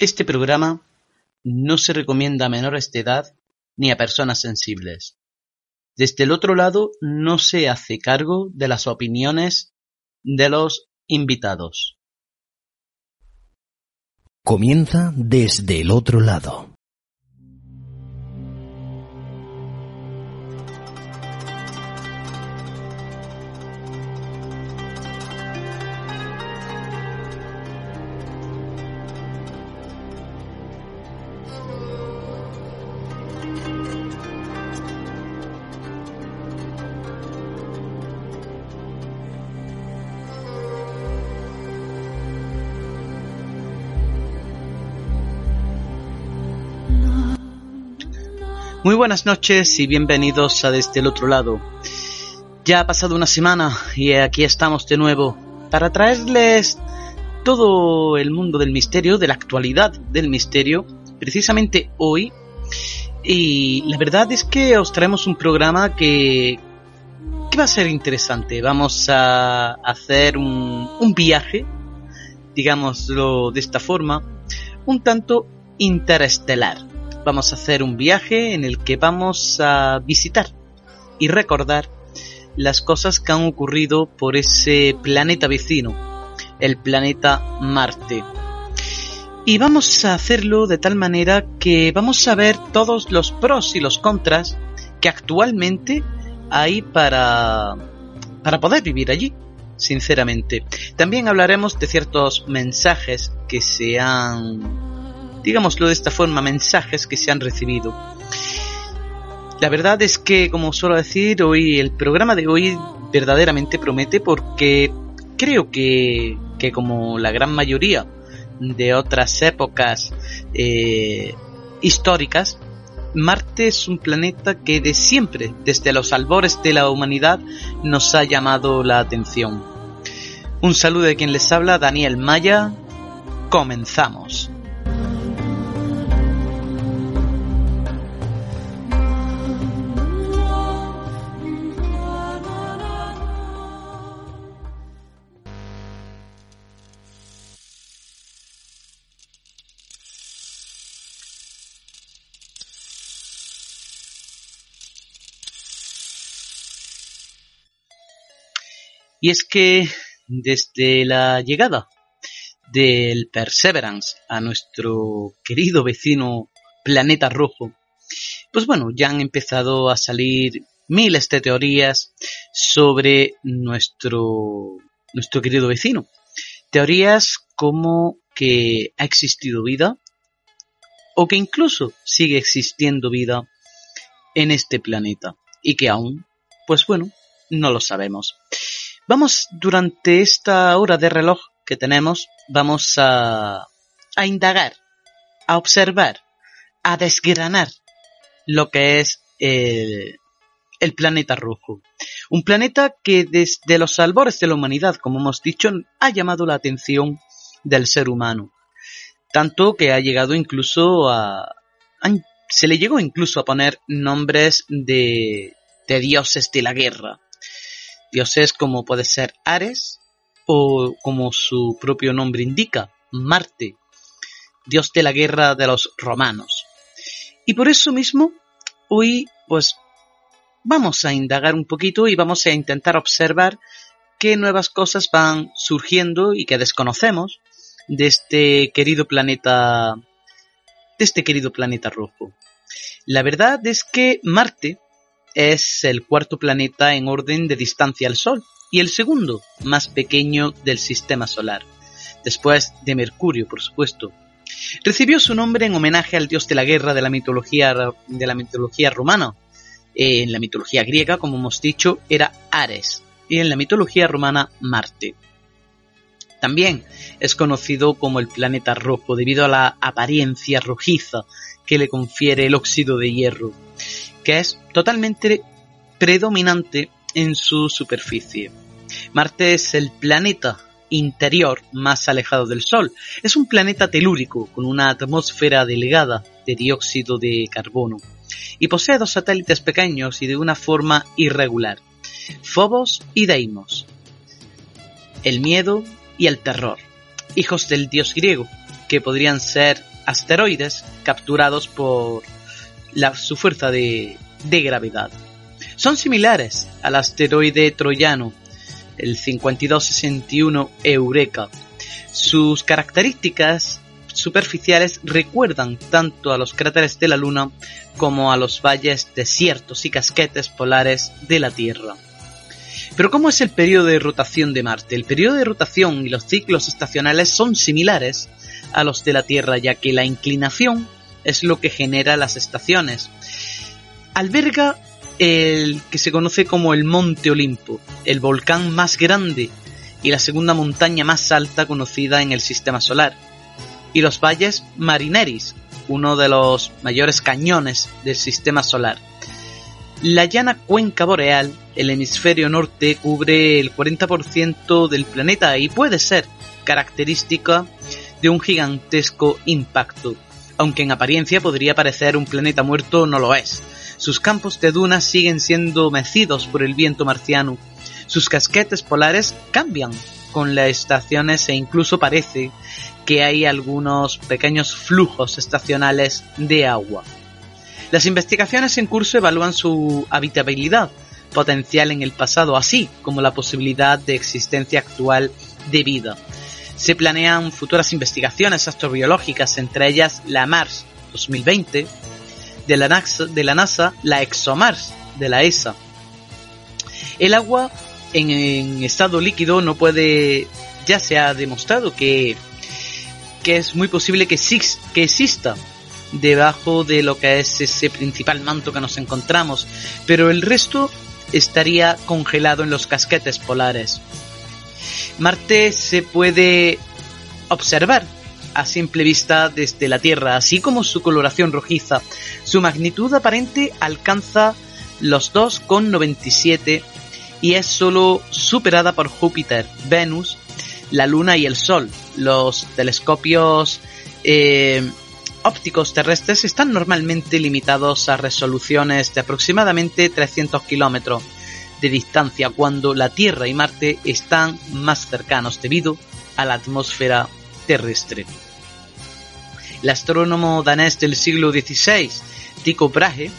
Este programa no se recomienda a menores de edad ni a personas sensibles. Desde el otro lado no se hace cargo de las opiniones de los invitados. Comienza desde el otro lado. Buenas noches y bienvenidos a Desde el Otro Lado. Ya ha pasado una semana y aquí estamos de nuevo para traerles todo el mundo del misterio, de la actualidad del misterio, precisamente hoy. Y la verdad es que os traemos un programa que, va a ser interesante. Vamos a hacer un viaje, digámoslo de esta forma, un tanto interestelar vamos a hacer un viaje en el que vamos a visitar y recordar las cosas que han ocurrido por ese planeta vecino, el planeta Marte. Y vamos a hacerlo de tal manera que vamos a ver todos los pros y los contras que actualmente hay para, para poder vivir allí, sinceramente. También hablaremos de ciertos mensajes que se han digámoslo de esta forma, mensajes que se han recibido. La verdad es que, como suelo decir, hoy el programa de hoy verdaderamente promete porque creo que, que como la gran mayoría de otras épocas eh, históricas, Marte es un planeta que de siempre, desde los albores de la humanidad, nos ha llamado la atención. Un saludo de quien les habla, Daniel Maya. Comenzamos. Y es que desde la llegada del Perseverance a nuestro querido vecino planeta rojo, pues bueno, ya han empezado a salir miles de teorías sobre nuestro, nuestro querido vecino. Teorías como que ha existido vida o que incluso sigue existiendo vida en este planeta y que aún, pues bueno, no lo sabemos. Vamos, durante esta hora de reloj que tenemos, vamos a, indagar, a observar, a desgranar lo que es el, el planeta rojo. Un planeta que desde los albores de la humanidad, como hemos dicho, ha llamado la atención del ser humano. Tanto que ha llegado incluso a... a se le llegó incluso a poner nombres de, de dioses de la guerra dioses como puede ser Ares o como su propio nombre indica, Marte, dios de la guerra de los romanos. Y por eso mismo, hoy pues vamos a indagar un poquito y vamos a intentar observar qué nuevas cosas van surgiendo y que desconocemos de este querido planeta de este querido planeta rojo. La verdad es que Marte es el cuarto planeta en orden de distancia al Sol y el segundo más pequeño del sistema solar, después de Mercurio, por supuesto. Recibió su nombre en homenaje al dios de la guerra de la mitología, de la mitología romana. En la mitología griega, como hemos dicho, era Ares y en la mitología romana Marte. También es conocido como el planeta rojo debido a la apariencia rojiza que le confiere el óxido de hierro que es totalmente predominante en su superficie. Marte es el planeta interior más alejado del Sol. Es un planeta telúrico con una atmósfera delgada de dióxido de carbono y posee dos satélites pequeños y de una forma irregular, Phobos y Deimos. El miedo y el terror, hijos del dios griego, que podrían ser asteroides capturados por su fuerza de, de gravedad. Son similares al asteroide troyano, el 5261 Eureka. Sus características superficiales recuerdan tanto a los cráteres de la Luna como a los valles desiertos y casquetes polares de la Tierra. Pero ¿cómo es el periodo de rotación de Marte? El periodo de rotación y los ciclos estacionales son similares a los de la Tierra, ya que la inclinación es lo que genera las estaciones. Alberga el que se conoce como el Monte Olimpo, el volcán más grande y la segunda montaña más alta conocida en el sistema solar, y los valles Marineris, uno de los mayores cañones del sistema solar. La llana cuenca boreal, el hemisferio norte, cubre el 40% del planeta y puede ser característica de un gigantesco impacto. Aunque en apariencia podría parecer un planeta muerto, no lo es. Sus campos de dunas siguen siendo mecidos por el viento marciano. Sus casquetes polares cambian con las estaciones e incluso parece que hay algunos pequeños flujos estacionales de agua. Las investigaciones en curso evalúan su habitabilidad potencial en el pasado, así como la posibilidad de existencia actual de vida. Se planean futuras investigaciones astrobiológicas, entre ellas la Mars 2020 de la NASA, la, NASA, la ExoMars de la ESA. El agua en, estado líquido no puede, ya se ha demostrado que, que es muy posible que exista debajo de lo que es ese principal manto que nos encontramos, pero el resto estaría congelado en los casquetes polares. Marte se puede observar a simple vista desde la Tierra, así como su coloración rojiza. Su magnitud aparente alcanza los 2,97 y es solo superada por Júpiter, Venus, la Luna y el Sol. Los telescopios eh, ópticos terrestres están normalmente limitados a resoluciones de aproximadamente 300 kilómetros de distancia cuando la Tierra y Marte están más cercanos debido a la atmósfera terrestre. El astrónomo danés del siglo XVI, Tycho Brahe,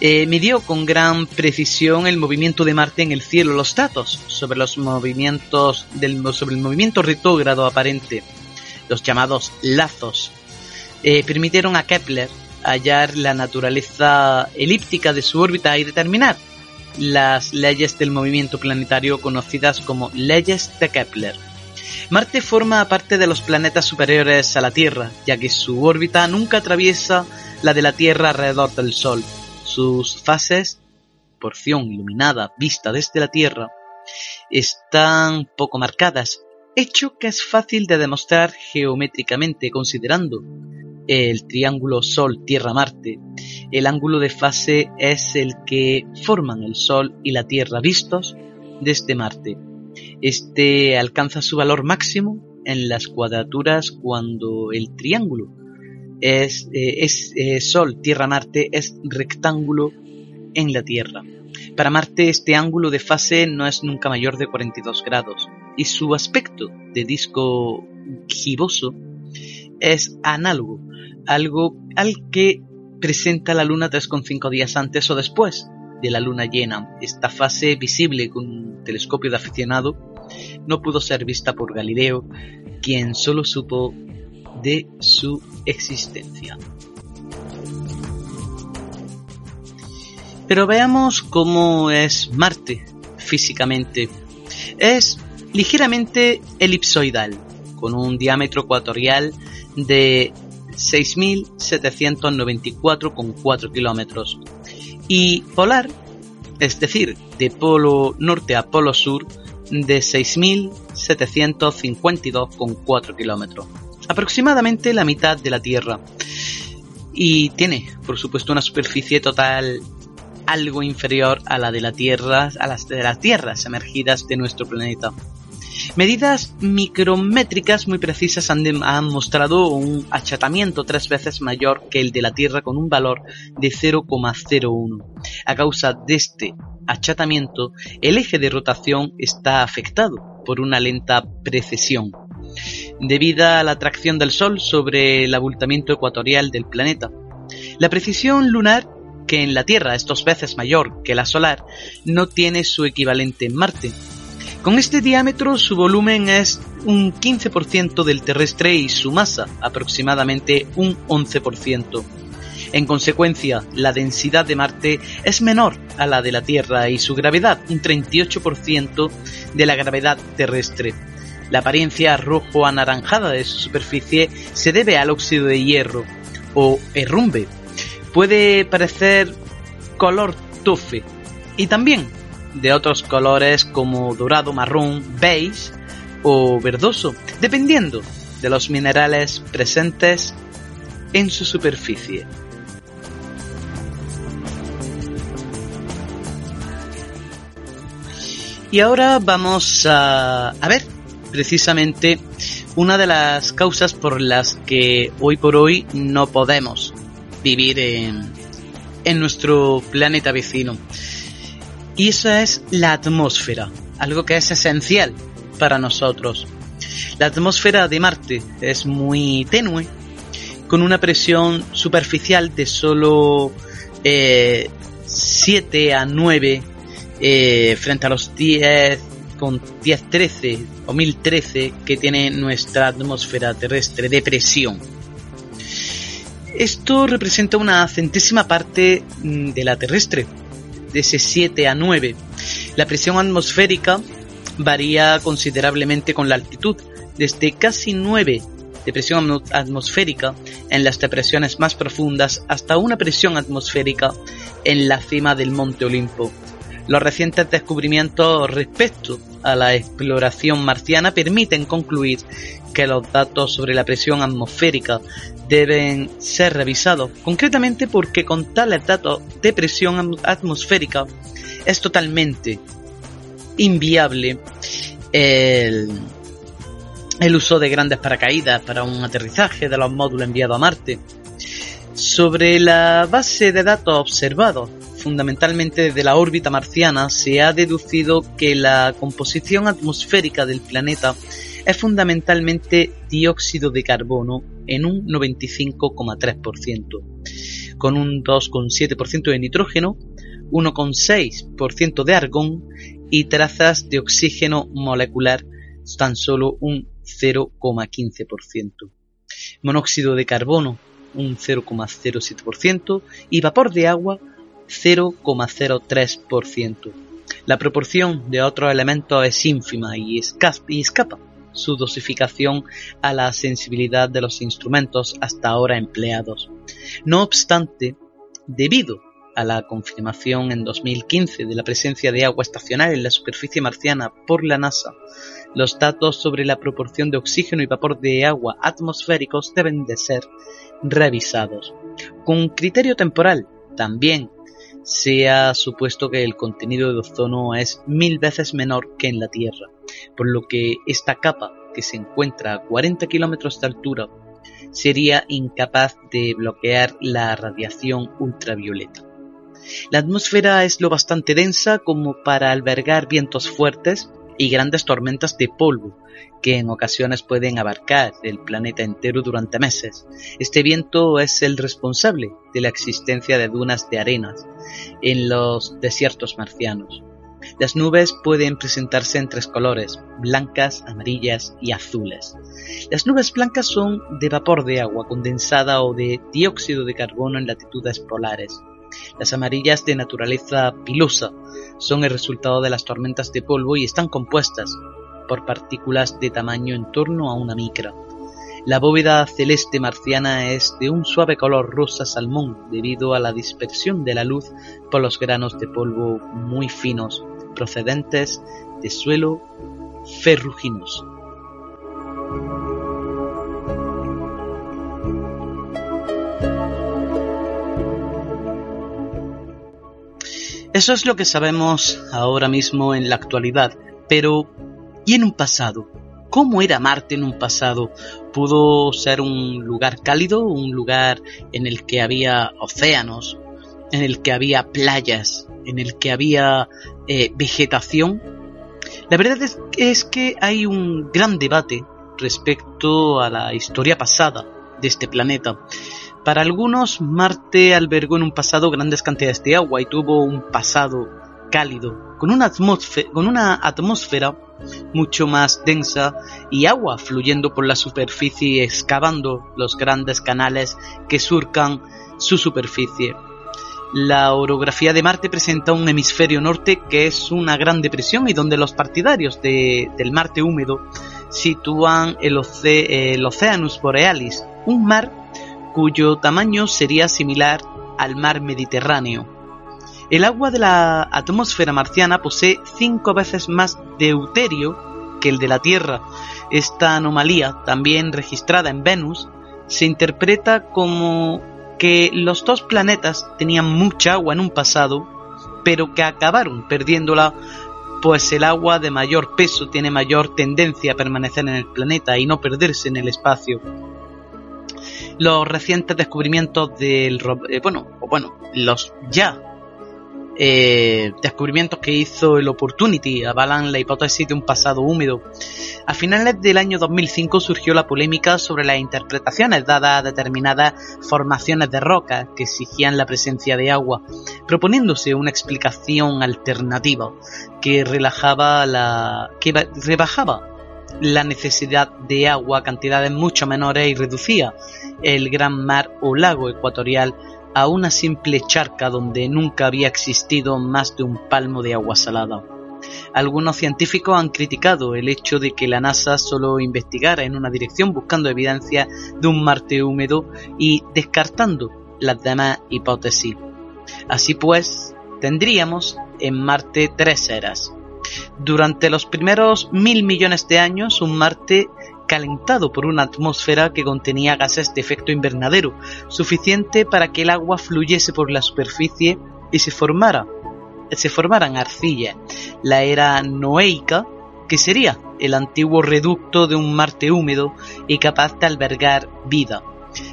eh, midió con gran precisión el movimiento de Marte en el cielo, los datos sobre los movimientos sobre el movimiento retrógrado aparente, los llamados lazos eh, permitieron a Kepler hallar la naturaleza elíptica de su órbita y determinar las leyes del movimiento planetario conocidas como leyes de Kepler. Marte forma parte de los planetas superiores a la Tierra, ya que su órbita nunca atraviesa la de la Tierra alrededor del Sol. Sus fases, porción iluminada vista desde la Tierra, están poco marcadas, hecho que es fácil de demostrar geométricamente considerando el triángulo Sol-Tierra-Marte, el ángulo de fase es el que forman el Sol y la Tierra vistos desde Marte. Este alcanza su valor máximo en las cuadraturas cuando el triángulo es, eh, eh, Sol, Tierra, Marte es rectángulo en la Tierra. Para Marte este ángulo de fase no es nunca mayor de 42 grados y su aspecto de disco giboso es análogo algo al que presenta la luna 3,5 días antes o después de la luna llena. Esta fase visible con un telescopio de aficionado no pudo ser vista por Galileo, quien solo supo de su existencia. Pero veamos cómo es Marte físicamente. Es ligeramente elipsoidal, con un diámetro ecuatorial de 6.794,4 kilómetros. Y polar, es decir, de polo norte a polo sur, de 6.752,4 kilómetros. Aproximadamente la mitad de la Tierra. Y tiene, por supuesto, una superficie total algo inferior a la de la Tierra, de las tierras emergidas de nuestro planeta. Medidas micrométricas muy precisas han, mostrado un achatamiento tres veces mayor que el de la Tierra con un valor de 0,01. A causa de este achatamiento, el eje de rotación está afectado por una lenta precesión. debido a la atracción del Sol sobre el abultamiento ecuatorial del planeta. La precisión lunar, que en la Tierra es dos veces mayor que la solar, no tiene su equivalente en Marte. Con este diámetro su volumen es un 15% del terrestre y su masa aproximadamente un 11%. En consecuencia, la densidad de Marte es menor a la de la Tierra y su gravedad un 38% de la gravedad terrestre. La apariencia rojo anaranjada de su superficie se debe al óxido de hierro o herrumbe. Puede parecer color tofe y también de otros colores como dorado, marrón, beige o verdoso, dependiendo de los minerales presentes en su superficie. Y ahora vamos a, ver precisamente una de las causas por las que hoy por hoy no podemos vivir en, en nuestro planeta vecino. Y esa es la atmósfera, algo que es esencial para nosotros. La atmósfera de Marte es muy tenue, con una presión superficial de solo 7 eh, a 9 eh, frente a los 10 con 10-13 o 1013 que tiene nuestra atmósfera terrestre de presión. Esto representa una centésima parte mm, de la terrestre, de ese 7 a 9. La presión atmosférica varía considerablemente con la altitud, desde casi 9 de presión atmosférica en las depresiones más profundas hasta una presión atmosférica en la cima del Monte Olimpo. Los recientes descubrimientos respecto a la exploración marciana permiten concluir que los datos sobre la presión atmosférica deben ser revisados, concretamente porque con tales datos de presión atmosférica es totalmente inviable el, el uso de grandes paracaídas para un aterrizaje de los módulos enviados a Marte. Sobre la base de datos observados fundamentalmente desde la órbita marciana, se ha deducido que la composición atmosférica del planeta es fundamentalmente dióxido de carbono en un 95,3%, con un 2,7% de nitrógeno, 1,6% de argón y trazas de oxígeno molecular tan solo un 0,15%. Monóxido de carbono un 0,07% y vapor de agua 0,03%. La proporción de otros elementos es ínfima y, escapa su dosificación a la sensibilidad de los instrumentos hasta ahora empleados. No obstante, debido a la confirmación en 2015 de la presencia de agua estacional en la superficie marciana por la NASA, los datos sobre la proporción de oxígeno y vapor de agua atmosféricos deben de ser revisados. Con criterio temporal, también se ha supuesto que el contenido de ozono es mil veces menor que en la Tierra, por lo que esta capa, que se encuentra a 40 kilómetros de altura, sería incapaz de bloquear la radiación ultravioleta. La atmósfera es lo bastante densa como para albergar vientos fuertes y grandes tormentas de polvo, que en ocasiones pueden abarcar el planeta entero durante meses. Este viento es el responsable de la existencia de dunas de arenas en los desiertos marcianos. Las nubes pueden presentarse en tres colores, blancas, amarillas y azules. Las nubes blancas son de vapor de agua condensada o de dióxido de carbono en latitudes polares. Las amarillas de naturaleza pilosa son el resultado de las tormentas de polvo y están compuestas por partículas de tamaño en torno a una micra. La bóveda celeste marciana es de un suave color rosa salmón debido a la dispersión de la luz por los granos de polvo muy finos procedentes de suelo ferruginoso. Eso es lo que sabemos ahora mismo en la actualidad, pero y en un pasado. ¿Cómo era Marte en un pasado? ¿Pudo ser un lugar cálido, un lugar en el que había océanos, en el que había playas, en el que había eh, vegetación? La verdad es, que hay un gran debate respecto a la historia pasada de este planeta. Para algunos, Marte albergó en un pasado grandes cantidades de agua y tuvo un pasado cálido, con una con una atmósfera mucho más densa y agua fluyendo por la superficie y excavando los grandes canales que surcan su superficie. La orografía de Marte presenta un hemisferio norte que es una gran depresión y donde los partidarios del Marte húmedo sitúan el, el Oceanus Borealis, un mar cuyo tamaño sería similar al mar Mediterráneo. El agua de la atmósfera marciana posee cinco veces más deuterio que el de la Tierra. Esta anomalía, también registrada en Venus, se interpreta como que los dos planetas tenían mucha agua en un pasado, pero que acabaron perdiéndola, pues el agua de mayor peso tiene mayor tendencia a permanecer en el planeta y no perderse en el espacio. Los recientes descubrimientos del eh, bueno, bueno, los ya eh, descubrimientos que hizo el Opportunity avalan la hipótesis de un pasado húmedo. A finales del año 2005 surgió la polémica sobre las interpretaciones dadas a determinadas formaciones de roca que exigían la presencia de agua, proponiéndose una explicación alternativa que relajaba la que rebajaba la necesidad de agua a cantidades mucho menores y reducía el gran mar o lago ecuatorial a una simple charca donde nunca había existido más de un palmo de agua salada. Algunos científicos han criticado el hecho de que la NASA solo investigara en una dirección buscando evidencia de un Marte húmedo y descartando las demás hipótesis. Así pues, tendríamos en Marte tres eras. Durante los primeros mil millones de años, un Marte calentado por una atmósfera que contenía gases de efecto invernadero, suficiente para que el agua fluyese por la superficie y se formara se formaran arcillas. La era noeica, que sería el antiguo reducto de un Marte húmedo y capaz de albergar vida.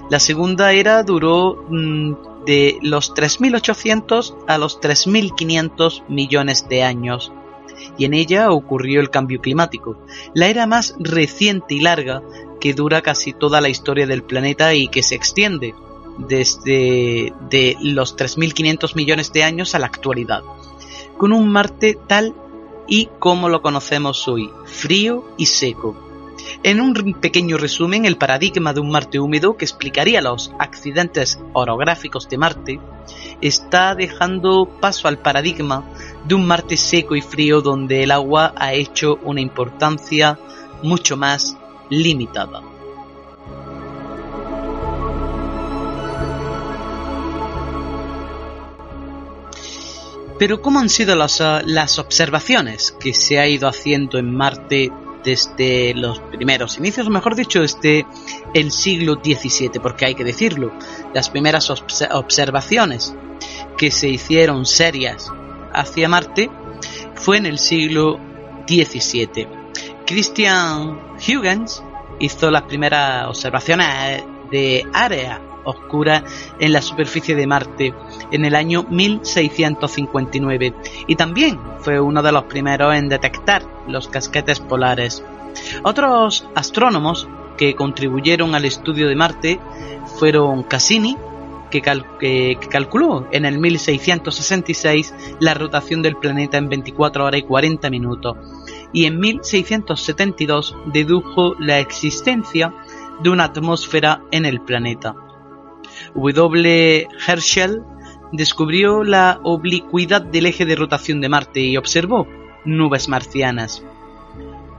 La segunda era duró mm, de los 3.800 a los 3.500 millones de años y en ella ocurrió el cambio climático, la era más reciente y larga que dura casi toda la historia del planeta y que se extiende desde de los 3.500 millones de años a la actualidad, con un Marte tal y como lo conocemos hoy, frío y seco. En un pequeño resumen, el paradigma de un Marte húmedo que explicaría los accidentes orográficos de Marte está dejando paso al paradigma de un Marte seco y frío donde el agua ha hecho una importancia mucho más limitada. Pero ¿cómo han sido las, las, observaciones que se ha ido haciendo en Marte desde los primeros inicios, mejor dicho, desde el siglo XVII? Porque hay que decirlo, las primeras observaciones que se hicieron serias hacia Marte fue en el siglo XVII. Christian Huygens hizo las primeras observaciones de área oscura en la superficie de Marte en el año 1659 y también fue uno de los primeros en detectar los casquetes polares. Otros astrónomos que contribuyeron al estudio de Marte fueron Cassini, que, calculó en el 1666 la rotación del planeta en 24 horas y 40 minutos y en 1672 dedujo la existencia de una atmósfera en el planeta. W. Herschel descubrió la oblicuidad del eje de rotación de Marte y observó nubes marcianas.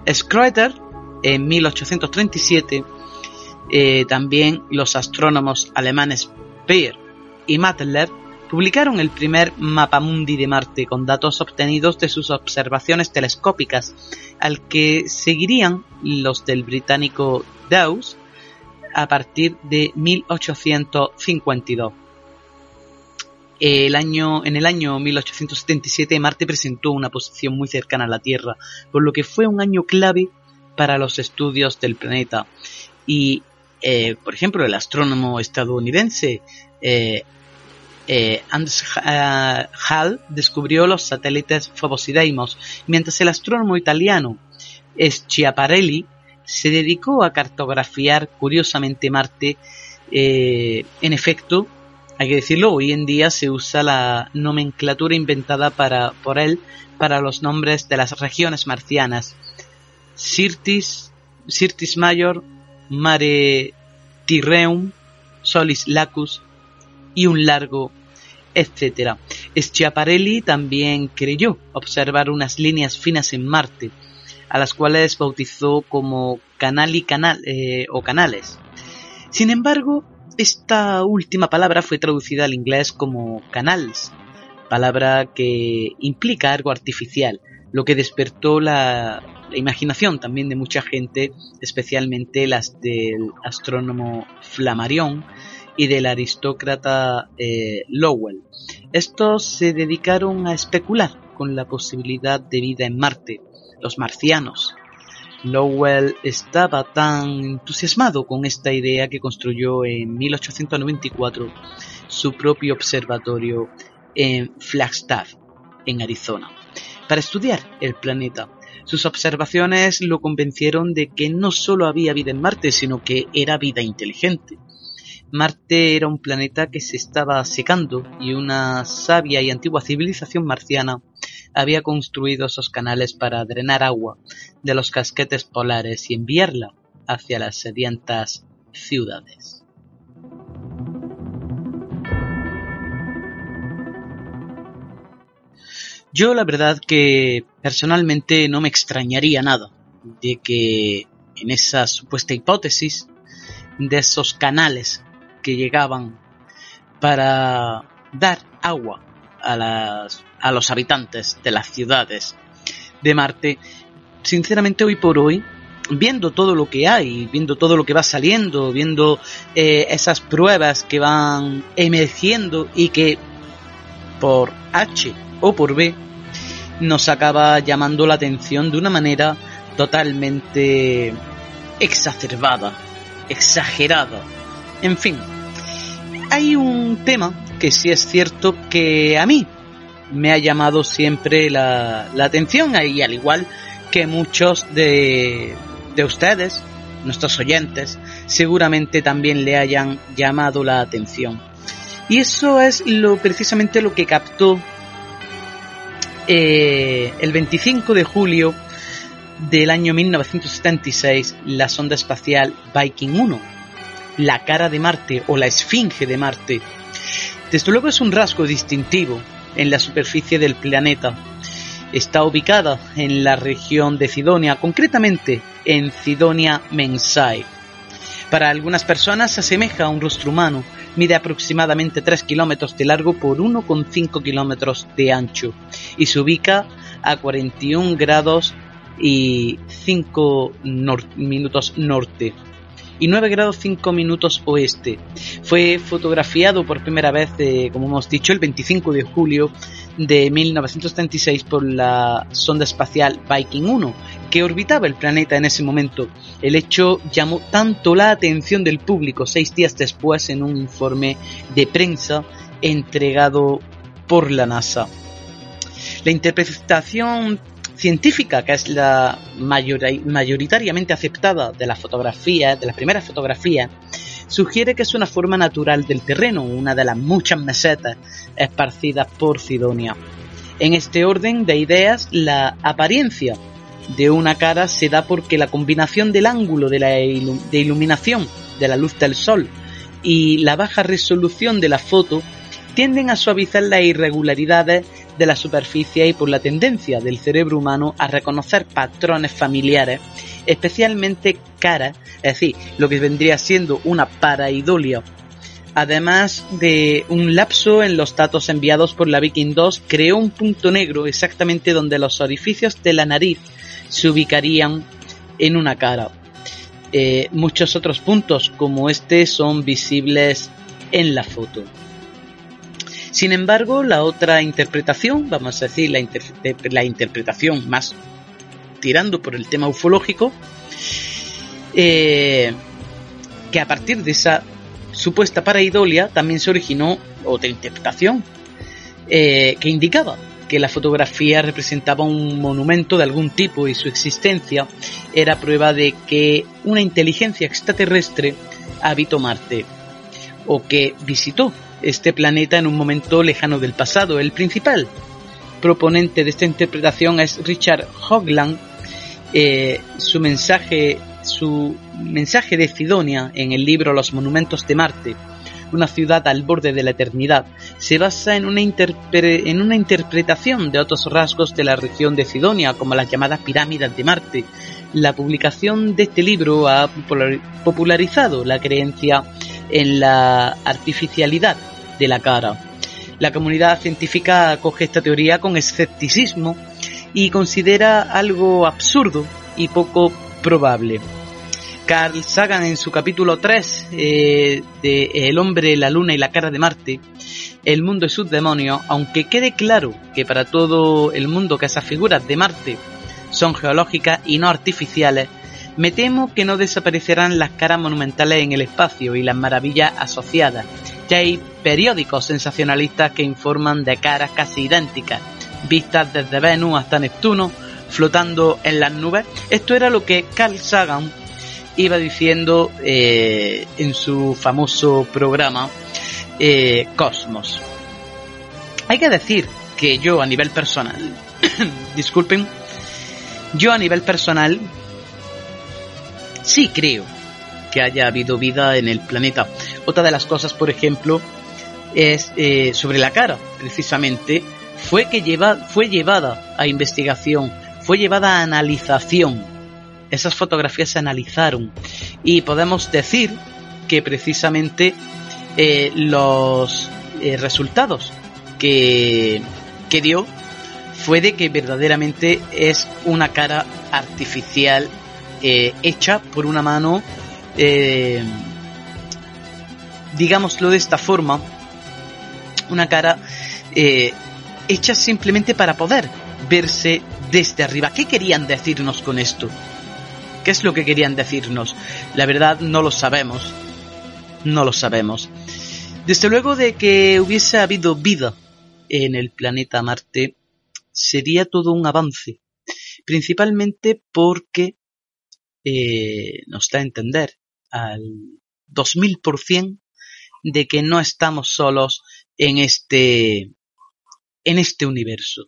Schröter, en 1837, eh, también los astrónomos alemanes Peer y Matler publicaron el primer mapa mundi de Marte con datos obtenidos de sus observaciones telescópicas, al que seguirían los del británico Dawes a partir de 1852. El año, en el año 1877 Marte presentó una posición muy cercana a la Tierra, por lo que fue un año clave para los estudios del planeta y eh, por ejemplo, el astrónomo estadounidense eh, eh, Anders Hall descubrió los satélites Phobos y Deimos, mientras el astrónomo italiano Schiaparelli se dedicó a cartografiar curiosamente Marte. Eh, en efecto, hay que decirlo, hoy en día se usa la nomenclatura inventada para, por él para los nombres de las regiones marcianas. Sirtis, Sirtis Major, Mare Tirreum, Solis Lacus y un largo etcétera. Schiaparelli también creyó observar unas líneas finas en Marte, a las cuales bautizó como canali canal eh, o canales. Sin embargo, esta última palabra fue traducida al inglés como canals, palabra que implica algo artificial, lo que despertó la, imaginación también de mucha gente, especialmente las del astrónomo Flammarion y del aristócrata eh, Lowell. Estos se dedicaron a especular con la posibilidad de vida en Marte, los marcianos. Lowell estaba tan entusiasmado con esta idea que construyó en 1894 su propio observatorio en Flagstaff, en Arizona, para estudiar el planeta. Sus observaciones lo convencieron de que no solo había vida en Marte, sino que era vida inteligente. Marte era un planeta que se estaba secando y una sabia y antigua civilización marciana había construido esos canales para drenar agua de los casquetes polares y enviarla hacia las sedientas ciudades. Yo la verdad que personalmente no me extrañaría nada de que en esa supuesta hipótesis de esos canales que llegaban para dar agua a, las, a los habitantes de las ciudades de Marte. Sinceramente, hoy por hoy, viendo todo lo que hay, viendo todo lo que va saliendo, viendo eh, esas pruebas que van emergiendo y que por H o por B nos acaba llamando la atención de una manera totalmente exacerbada, exagerada. En fin, hay un tema que sí es cierto que a mí me ha llamado siempre la, atención y al igual que muchos de, de ustedes, nuestros oyentes, seguramente también le hayan llamado la atención. Y eso es lo precisamente lo que captó eh, el 25 de julio del año 1976 la sonda espacial Viking 1 la cara de Marte o la esfinge de Marte. Desde luego es un rasgo distintivo en la superficie del planeta. Está ubicada en la región de Cidonia, concretamente en Cidonia Mensae. Para algunas personas se asemeja a un rostro humano, mide aproximadamente 3 kilómetros de largo por 1,5 kilómetros de ancho y se ubica a 41 grados y 5 minutos norte y 9 grados 5 minutos oeste. Fue fotografiado por primera vez, eh, como hemos dicho, el 25 de julio de 1936 por la sonda espacial Viking 1, que orbitaba el planeta en ese momento. El hecho llamó tanto la atención del público seis días después en un informe de prensa entregado por la NASA. La interpretación científica, que es la mayoritariamente aceptada de la fotografía, de la primera fotografía, sugiere que es una forma natural del terreno, una de las muchas mesetas esparcidas por Sidonia. En este orden de ideas, la apariencia de una cara se da porque la combinación del ángulo de, la de iluminación de la luz del sol y la baja resolución de la foto tienden a suavizar las irregularidades de la superficie y por la tendencia del cerebro humano a reconocer patrones familiares, especialmente caras, es decir, lo que vendría siendo una paraidolia. Además de un lapso en los datos enviados por la Viking 2, creó un punto negro exactamente donde los orificios de la nariz se ubicarían en una cara. Eh, muchos otros puntos como este son visibles en la foto. Sin embargo, la otra interpretación, vamos a decir, la, la interpretación más tirando por el tema ufológico, eh, que a partir de esa supuesta paraidolia también se originó otra interpretación eh, que indicaba que la fotografía representaba un monumento de algún tipo y su existencia era prueba de que una inteligencia extraterrestre habitó Marte o que visitó este planeta en un momento lejano del pasado. El principal proponente de esta interpretación es Richard Hogland. Eh, su mensaje su mensaje de Sidonia en el libro Los monumentos de Marte una ciudad al borde de la eternidad, se basa en una, en una interpretación de otros rasgos de la región de Sidonia, como las llamadas pirámides de Marte. La publicación de este libro ha popularizado la creencia en la artificialidad de la cara. La comunidad científica acoge esta teoría con escepticismo y considera algo absurdo y poco probable. Carl Sagan en su capítulo 3 eh, de El hombre, la luna y la cara de Marte, el mundo y sus demonios, aunque quede claro que para todo el mundo que esas figuras de Marte son geológicas y no artificiales, me temo que no desaparecerán las caras monumentales en el espacio y las maravillas asociadas. Ya hay periódicos sensacionalistas que informan de caras casi idénticas, vistas desde Venus hasta Neptuno, flotando en las nubes. Esto era lo que Carl Sagan iba diciendo eh, en su famoso programa eh, Cosmos. Hay que decir que yo a nivel personal, disculpen, yo a nivel personal sí creo que haya habido vida en el planeta. Otra de las cosas, por ejemplo, es eh, sobre la cara, precisamente, fue que lleva, fue llevada a investigación, fue llevada a analización esas fotografías se analizaron y podemos decir que precisamente eh, los eh, resultados que, que dio fue de que verdaderamente es una cara artificial eh, hecha por una mano, digámoslo de esta forma, una cara hecha simplemente para poder verse desde arriba. ¿Qué querían decirnos con esto? ¿Qué es lo que querían decirnos? La verdad no lo sabemos. No lo sabemos. Desde luego de que hubiese habido vida en el planeta Marte, sería todo un avance. Principalmente porque eh, nos da a entender al 2000% de que no estamos solos en este en este universo.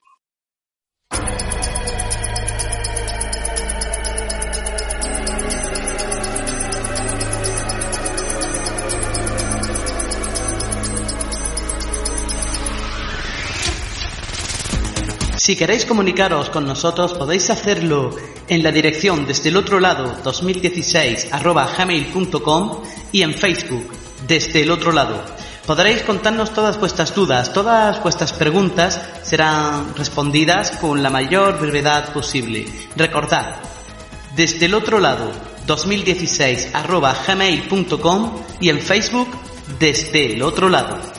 Si queréis comunicaros con nosotros podéis hacerlo en la dirección desde el otro lado 2016 gmail.com y en Facebook desde el otro lado. Podréis contarnos todas vuestras dudas, todas vuestras preguntas serán respondidas con la mayor brevedad posible. Recordad, desde el otro lado 2016 gmail.com y en Facebook desde el otro lado.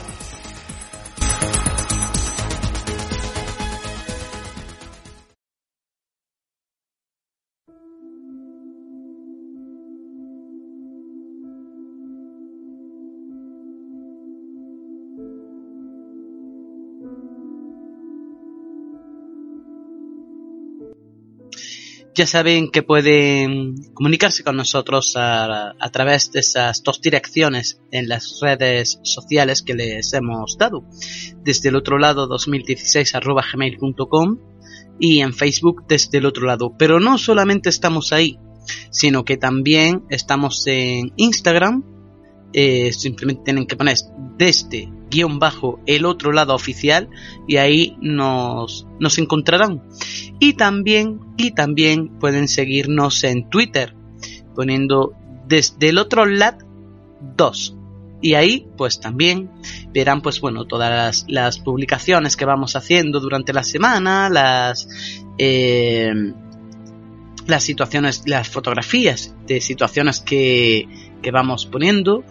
Ya saben que pueden comunicarse con nosotros a, través de esas dos direcciones en las redes sociales que les hemos dado. Desde el otro lado 2016 gmail.com y en Facebook desde el otro lado. Pero no solamente estamos ahí, sino que también estamos en Instagram. Eh, simplemente tienen que poner desde guion bajo el otro lado oficial y ahí nos, nos encontrarán. Y también, y también pueden seguirnos en Twitter poniendo desde el otro lado 2. Y ahí pues también verán pues bueno todas las, publicaciones que vamos haciendo durante la semana, las... Eh, las situaciones, las fotografías de situaciones que, que vamos poniendo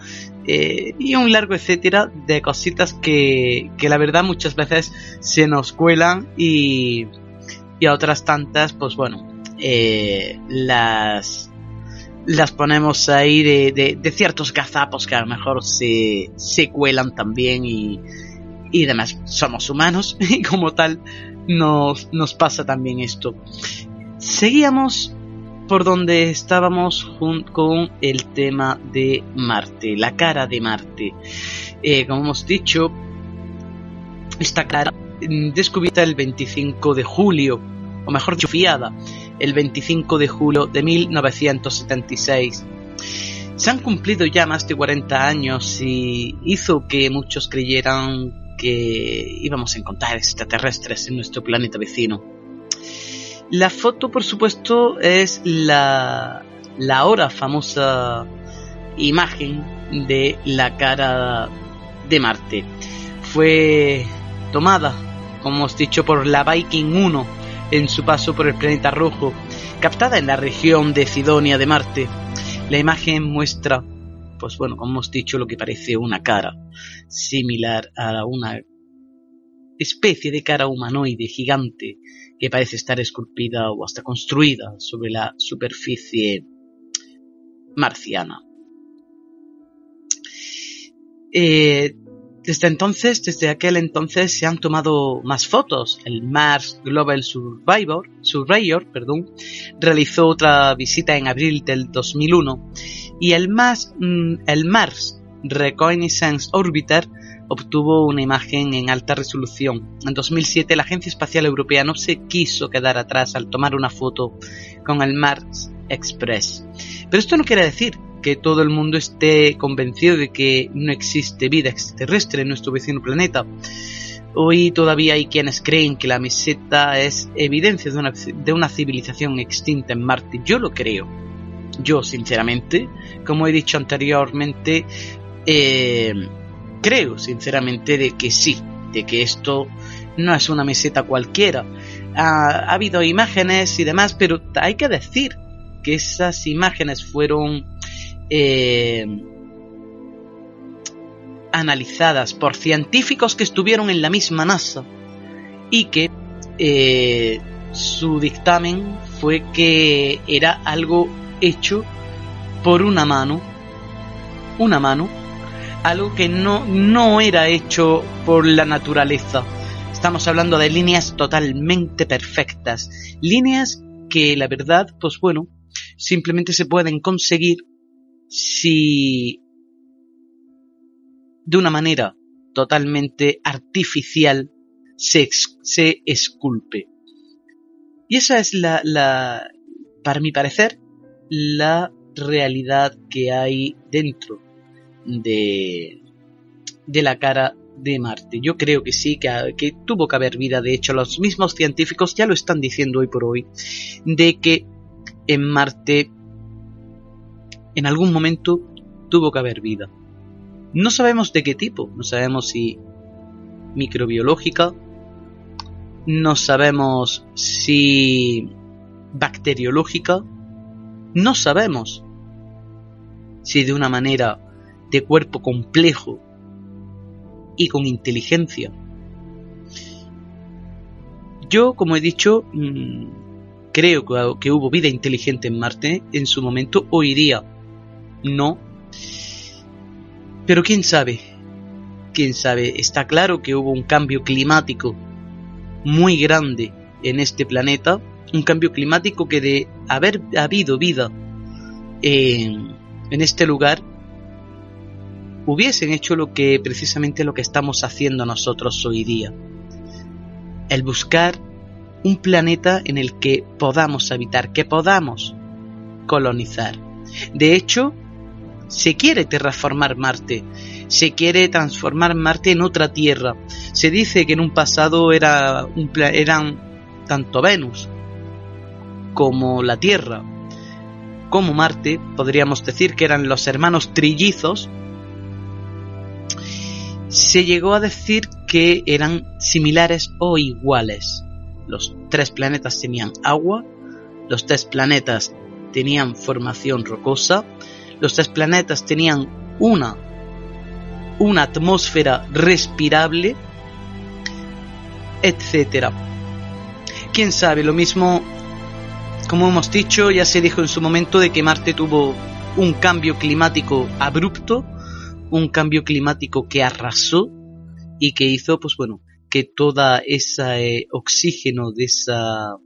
y un largo etcétera de cositas que, que, la verdad muchas veces se nos cuelan y, y a otras tantas pues bueno eh, las las ponemos ahí de, de, ciertos gazapos que a lo mejor se, se cuelan también y, y demás somos humanos y como tal nos, nos pasa también esto. Seguíamos por donde estábamos con el tema de Marte, la cara de Marte. Eh, como hemos dicho, esta cara mm, descubierta el 25 de julio, o mejor dicho, fiada, el 25 de julio de 1976. Se han cumplido ya más de 40 años y hizo que muchos creyeran que íbamos a encontrar extraterrestres en nuestro planeta vecino. La foto, por supuesto, es la, la ahora famosa imagen de la cara de Marte. Fue tomada, como hemos dicho, por la Viking 1 en su paso por el planeta rojo, captada en la región de Sidonia de Marte. La imagen muestra, pues bueno, como hemos dicho, lo que parece una cara, similar a una especie de cara humanoide gigante que parece estar esculpida o hasta construida sobre la superficie marciana. Eh, desde entonces, desde aquel entonces, se han tomado más fotos. El Mars Global Survivor, Surveyor perdón, realizó otra visita en abril del 2001 y el Mars, mm, el Mars Reconnaissance Orbiter obtuvo una imagen en alta resolución. En 2007 la Agencia Espacial Europea no se quiso quedar atrás al tomar una foto con el Mars Express. Pero esto no quiere decir que todo el mundo esté convencido de que no existe vida extraterrestre en nuestro vecino planeta. Hoy todavía hay quienes creen que la meseta es evidencia de una, de una civilización extinta en Marte. Yo lo creo. Yo, sinceramente, como he dicho anteriormente, eh, creo sinceramente de que sí, de que esto no es una meseta cualquiera. Ha, habido imágenes y demás, pero hay que decir que esas imágenes fueron eh, analizadas por científicos que estuvieron en la misma NASA y que eh, su dictamen fue que era algo hecho por una mano, una mano algo que no, no era hecho por la naturaleza. Estamos hablando de líneas totalmente perfectas, líneas que la verdad, pues bueno, simplemente se pueden conseguir si de una manera totalmente artificial se, se esculpe. Y esa es la, la, para mi parecer, la realidad que hay dentro de, la cara de Marte. Yo creo que sí, que, tuvo que haber vida. De hecho, los mismos científicos ya lo están diciendo hoy por hoy, de que en Marte en algún momento tuvo que haber vida. No sabemos de qué tipo, no sabemos si microbiológica, no sabemos si bacteriológica, no sabemos si de una manera de cuerpo complejo y con inteligencia. Yo, como he dicho, mm, creo que hubo vida inteligente en Marte en su momento, hoy día no. Pero quién sabe, quién sabe, está claro que hubo un cambio climático muy grande en este planeta, un cambio climático que de haber habido vida en, en este lugar hubiesen hecho lo que precisamente lo que estamos haciendo nosotros hoy día. El buscar un planeta en el que podamos habitar, que podamos colonizar. De hecho, se quiere terraformar Marte, se quiere transformar Marte en otra Tierra. Se dice que en un pasado era un eran tanto Venus como la Tierra, como Marte, podríamos decir que eran los hermanos trillizos se llegó a decir que eran similares o iguales. Los tres planetas tenían agua, los tres planetas tenían formación rocosa, los tres planetas tenían una, una atmósfera respirable, etc. Quién sabe, lo mismo, como hemos dicho, ya se dijo en su momento de que Marte tuvo un cambio climático abrupto, un cambio climático que arrasó y que hizo, pues bueno, que toda ese oxígeno de esa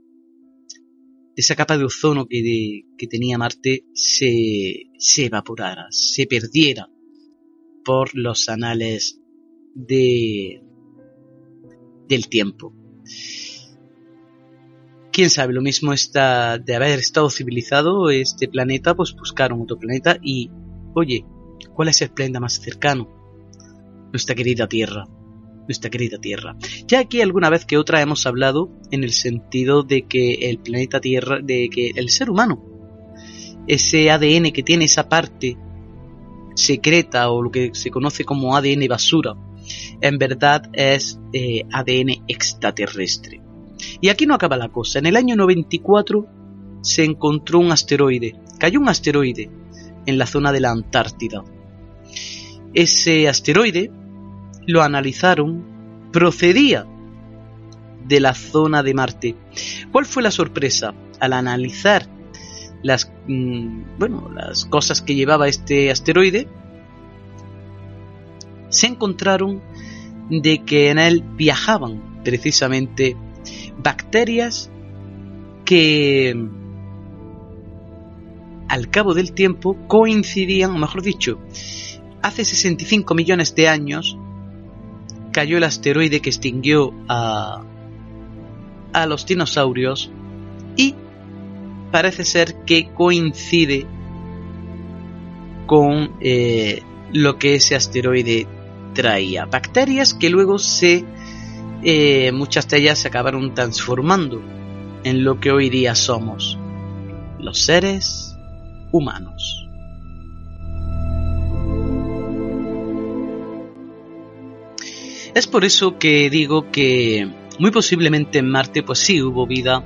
de esa capa de ozono que, que tenía Marte se, se evaporara, se perdiera por los anales de, del tiempo. Quién sabe, lo mismo está de haber estado civilizado este planeta, pues buscaron otro planeta y, oye, ¿cuál es el planeta más cercano? Nuestra querida Tierra nuestra querida Tierra. Ya aquí alguna vez que otra hemos hablado en el sentido de que el planeta Tierra, de que el ser humano, ese ADN que tiene esa parte secreta o lo que se conoce como ADN basura, en verdad es eh, ADN extraterrestre. Y aquí no acaba la cosa. En el año 94 se encontró un asteroide, cayó un asteroide en la zona de la Antártida. Ese asteroide lo analizaron, procedía de la zona de Marte. ¿Cuál fue la sorpresa? Al analizar las, mm, bueno, las cosas que llevaba este asteroide, se encontraron de que en él viajaban precisamente bacterias que al cabo del tiempo coincidían, o mejor dicho, hace 65 millones de años cayó el asteroide que extinguió a, los dinosaurios y parece ser que coincide con eh, lo que ese asteroide traía. Bacterias que luego se... Eh, muchas de ellas se acabaron transformando en lo que hoy día somos, los seres humanos. Es por eso que digo que muy posiblemente en Marte pues sí hubo vida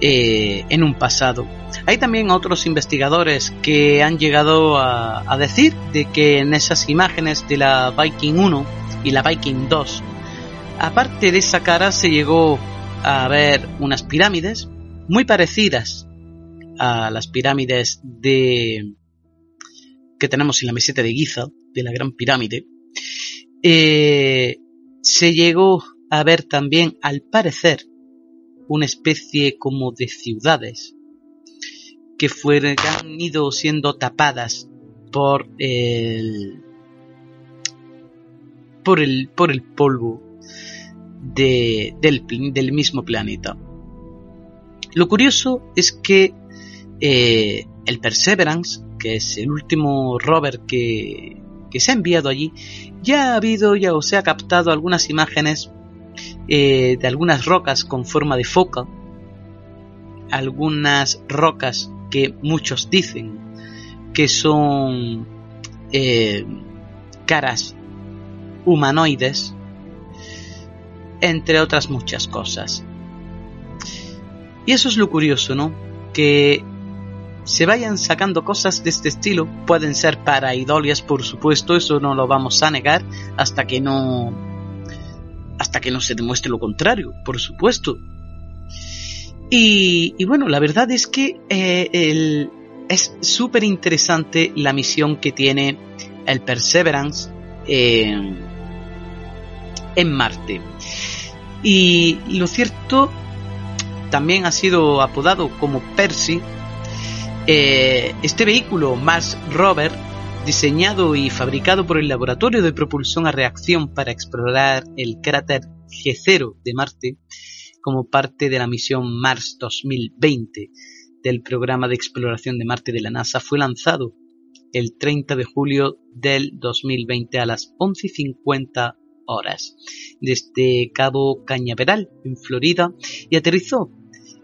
eh, en un pasado. Hay también otros investigadores que han llegado a, decir de que en esas imágenes de la Viking 1 y la Viking 2, aparte de esa cara se llegó a ver unas pirámides muy parecidas a las pirámides de que tenemos en la meseta de Giza, de la Gran Pirámide. Eh, se llegó a ver también, al parecer, una especie como de ciudades que, han ido siendo tapadas por el, por el, por el polvo de, del, del, mismo planeta. Lo curioso es que eh, el Perseverance, que es el último rover que, que se ha enviado allí, ya ha habido ya o se ha captado algunas imágenes eh, de algunas rocas con forma de foca, algunas rocas que muchos dicen que son eh, caras humanoides, entre otras muchas cosas. Y eso es lo curioso, ¿no? Que se vayan sacando cosas de este estilo. Pueden ser para idolias, por supuesto, eso no lo vamos a negar hasta que no hasta que no se demuestre lo contrario, por supuesto. Y, bueno, la verdad es que eh, es súper interesante la misión que tiene el Perseverance en Marte. Y lo cierto, también ha sido apodado como Percy eh, este vehículo Mars Rover, diseñado y fabricado por el Laboratorio de Propulsión a Reacción para explorar el cráter G0 de Marte, como parte de la misión Mars 2020 del programa de exploración de Marte de la NASA, fue lanzado el 30 de julio del 2020 a las 11.50 horas desde Cabo Cañaveral, en Florida, y aterrizó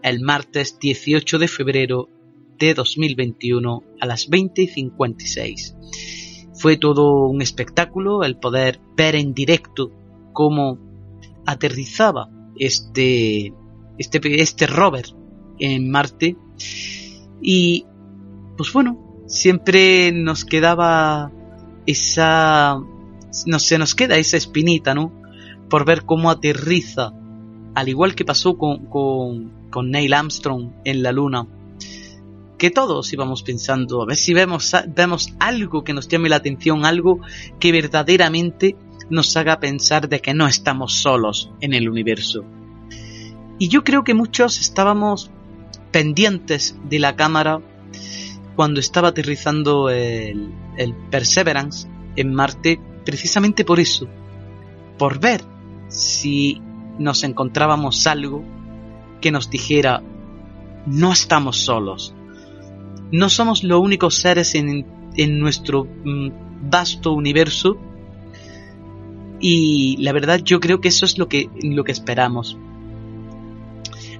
el martes 18 de febrero de 2021 a las 20.56. Fue todo un espectáculo el poder ver en directo cómo aterrizaba este, este, este rover en Marte y pues bueno, siempre nos quedaba esa, no se nos queda esa espinita, ¿no? Por ver cómo aterriza, al igual que pasó con, con, con Neil Armstrong en la Luna, que todos íbamos pensando, a ver si vemos, vemos algo que nos llame la atención, algo que verdaderamente nos haga pensar de que no estamos solos en el universo. Y yo creo que muchos estábamos pendientes de la cámara cuando estaba aterrizando el, el Perseverance en Marte precisamente por eso, por ver si nos encontrábamos algo que nos dijera no estamos solos, no somos los únicos seres en, en nuestro mm, vasto universo y la verdad yo creo que eso es lo que, lo que esperamos.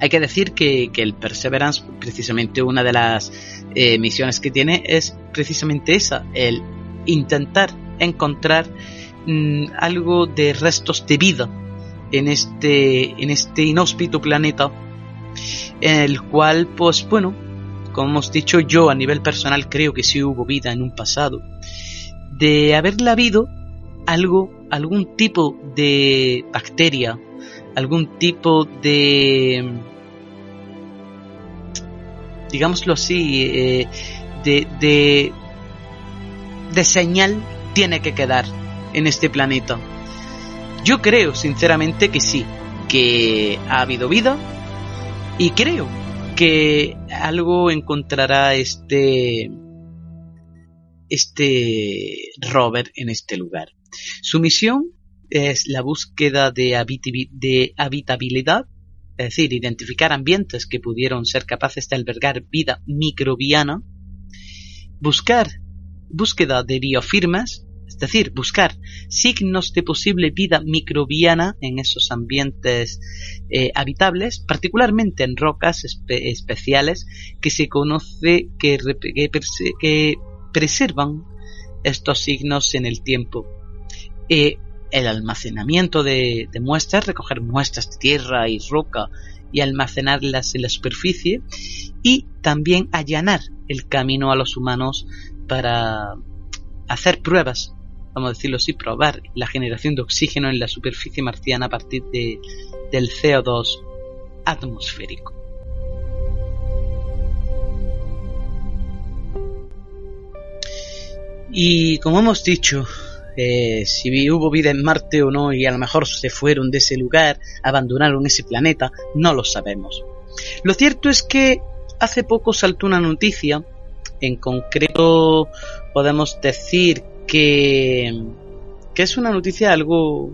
Hay que decir que, el Perseverance, precisamente una de las eh, misiones que tiene es precisamente esa, el intentar encontrar mm, algo de restos de vida en este, en este inhóspito planeta, en el cual, pues bueno, como hemos dicho yo a nivel personal creo que sí hubo vida en un pasado, de haberla habido algo, algún tipo de bacteria, algún tipo de, digámoslo así, eh, de, de, de señal tiene que quedar en este planeta. Yo creo sinceramente que sí, que ha habido vida y creo que algo encontrará este este Robert en este lugar. Su misión es la búsqueda de, habitabilidad, es decir, identificar ambientes que pudieron ser capaces de albergar vida microbiana, buscar búsqueda de biofirmas, es decir, buscar signos de posible vida microbiana en esos ambientes eh, habitables, particularmente en rocas especiales que se conoce que, preservan estos signos en el tiempo. Eh, el almacenamiento de, muestras, recoger muestras de tierra y roca y almacenarlas en la superficie y también allanar el camino a los humanos para hacer pruebas, decirlo así, probar la generación de oxígeno en la superficie marciana a partir de, del CO2 atmosférico. Y como hemos dicho, eh, si hubo vida en Marte o no y a lo mejor se fueron de ese lugar, abandonaron ese planeta, no lo sabemos. Lo cierto es que hace poco saltó una noticia, en concreto podemos decir que, es una noticia algo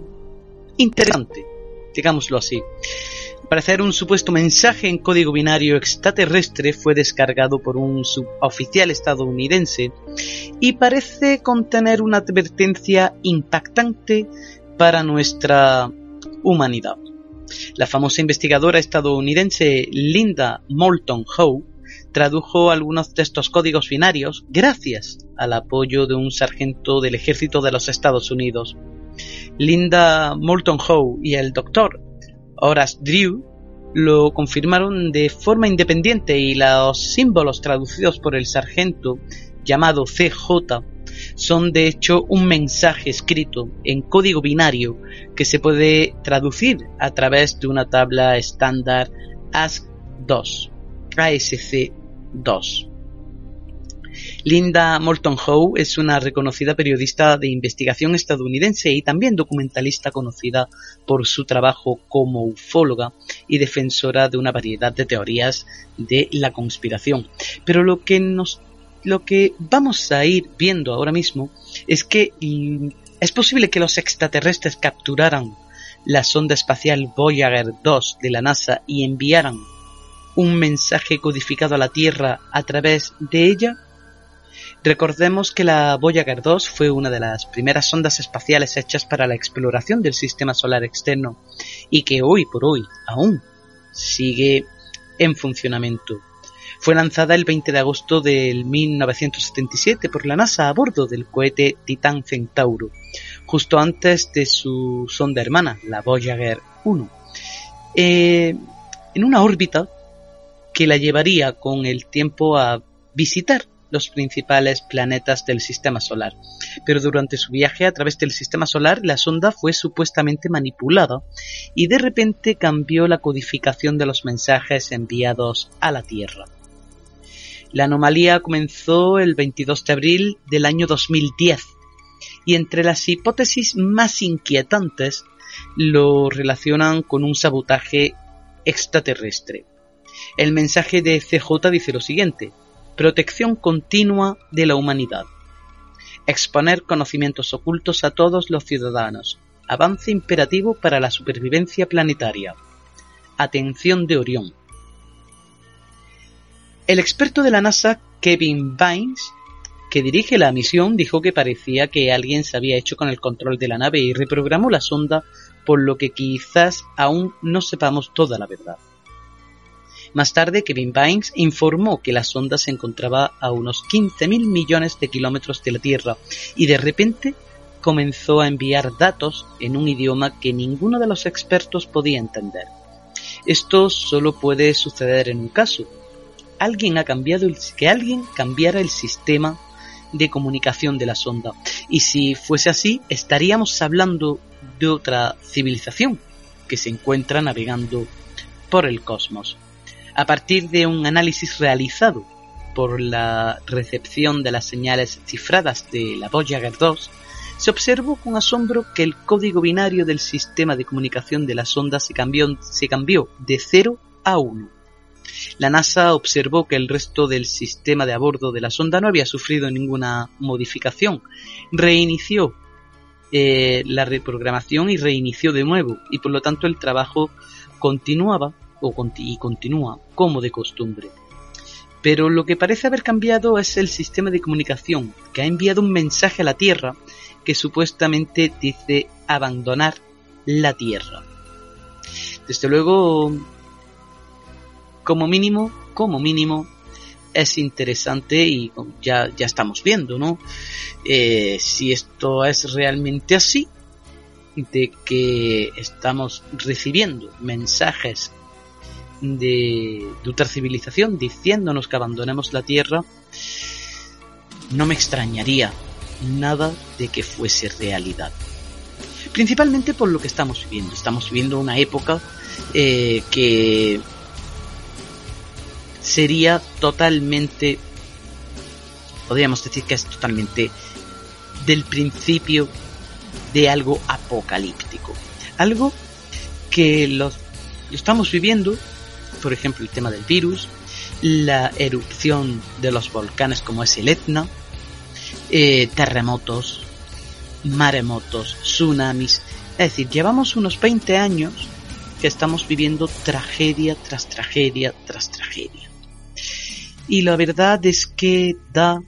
interesante, digámoslo así. parecer un supuesto mensaje en código binario extraterrestre fue descargado por un suboficial estadounidense y parece contener una advertencia impactante para nuestra humanidad. La famosa investigadora estadounidense Linda Moulton Howe tradujo algunos de códigos binarios gracias al apoyo de un sargento del ejército de los Estados Unidos. Linda Moulton Howe y el doctor Horace Drew lo confirmaron de forma independiente y los símbolos traducidos por el sargento llamado CJ son de hecho un mensaje escrito en código binario que se puede traducir a través de una tabla estándar ASC2, ASC2. Linda Moulton Howe es una reconocida periodista de investigación estadounidense y también documentalista conocida por su trabajo como ufóloga y defensora de una variedad de teorías de la conspiración. Pero lo que nos lo que vamos a ir viendo ahora mismo es que mm, es posible que los extraterrestres capturaran la sonda espacial Voyager 2 de la NASA y enviaran un mensaje codificado a la Tierra a través de ella? Recordemos que la Voyager 2 fue una de las primeras sondas espaciales hechas para la exploración del sistema solar externo y que hoy por hoy aún sigue en funcionamiento. Fue lanzada el 20 de agosto del 1977 por la NASA a bordo del cohete Titan Centauro, justo antes de su sonda hermana, la Voyager 1, eh, en una órbita que la llevaría con el tiempo a visitar los principales planetas del sistema solar. Pero durante su viaje a través del sistema solar, la sonda fue supuestamente manipulada y de repente cambió la codificación de los mensajes enviados a la Tierra. La anomalía comenzó el 22 de abril del año 2010 y entre las hipótesis más inquietantes lo relacionan con un sabotaje extraterrestre. El mensaje de CJ dice lo siguiente, protección continua de la humanidad, exponer conocimientos ocultos a todos los ciudadanos, avance imperativo para la supervivencia planetaria, atención de Orión. El experto de la NASA, Kevin Vines, que dirige la misión, dijo que parecía que alguien se había hecho con el control de la nave y reprogramó la sonda, por lo que quizás aún no sepamos toda la verdad. Más tarde, Kevin Vines informó que la sonda se encontraba a unos 15.000 millones de kilómetros de la Tierra y de repente comenzó a enviar datos en un idioma que ninguno de los expertos podía entender. Esto solo puede suceder en un caso. Alguien ha cambiado el, que alguien cambiara el sistema de comunicación de la sonda. Y si fuese así, estaríamos hablando de otra civilización que se encuentra navegando por el cosmos a partir de un análisis realizado por la recepción de las señales cifradas de la Voyager 2, se observó con asombro que el código binario del sistema de comunicación de la sonda se cambió, de 0 a 1. La NASA observó que el resto del sistema de a bordo de la sonda no había sufrido ninguna modificación. Reinició eh, la reprogramación y reinició de nuevo, y por lo tanto el trabajo continuaba y continúa como de costumbre. Pero lo que parece haber cambiado es el sistema de comunicación, que ha enviado un mensaje a la Tierra que supuestamente dice abandonar la Tierra. Desde luego, como mínimo, como mínimo, es interesante y ya, ya estamos viendo, ¿no? Eh, si esto es realmente así, de que estamos recibiendo mensajes de, otra civilización diciéndonos que abandonemos la Tierra, no me extrañaría nada de que fuese realidad. Principalmente por lo que estamos viviendo. Estamos viviendo una época eh, que sería totalmente, podríamos decir que es totalmente del principio de algo apocalíptico. Algo que lo estamos viviendo por ejemplo el tema del virus, la erupción de los volcanes como es el Etna, eh, terremotos, maremotos, tsunamis. Es decir, llevamos unos 20 años que estamos viviendo tragedia tras tragedia tras tragedia. Y la verdad es que da,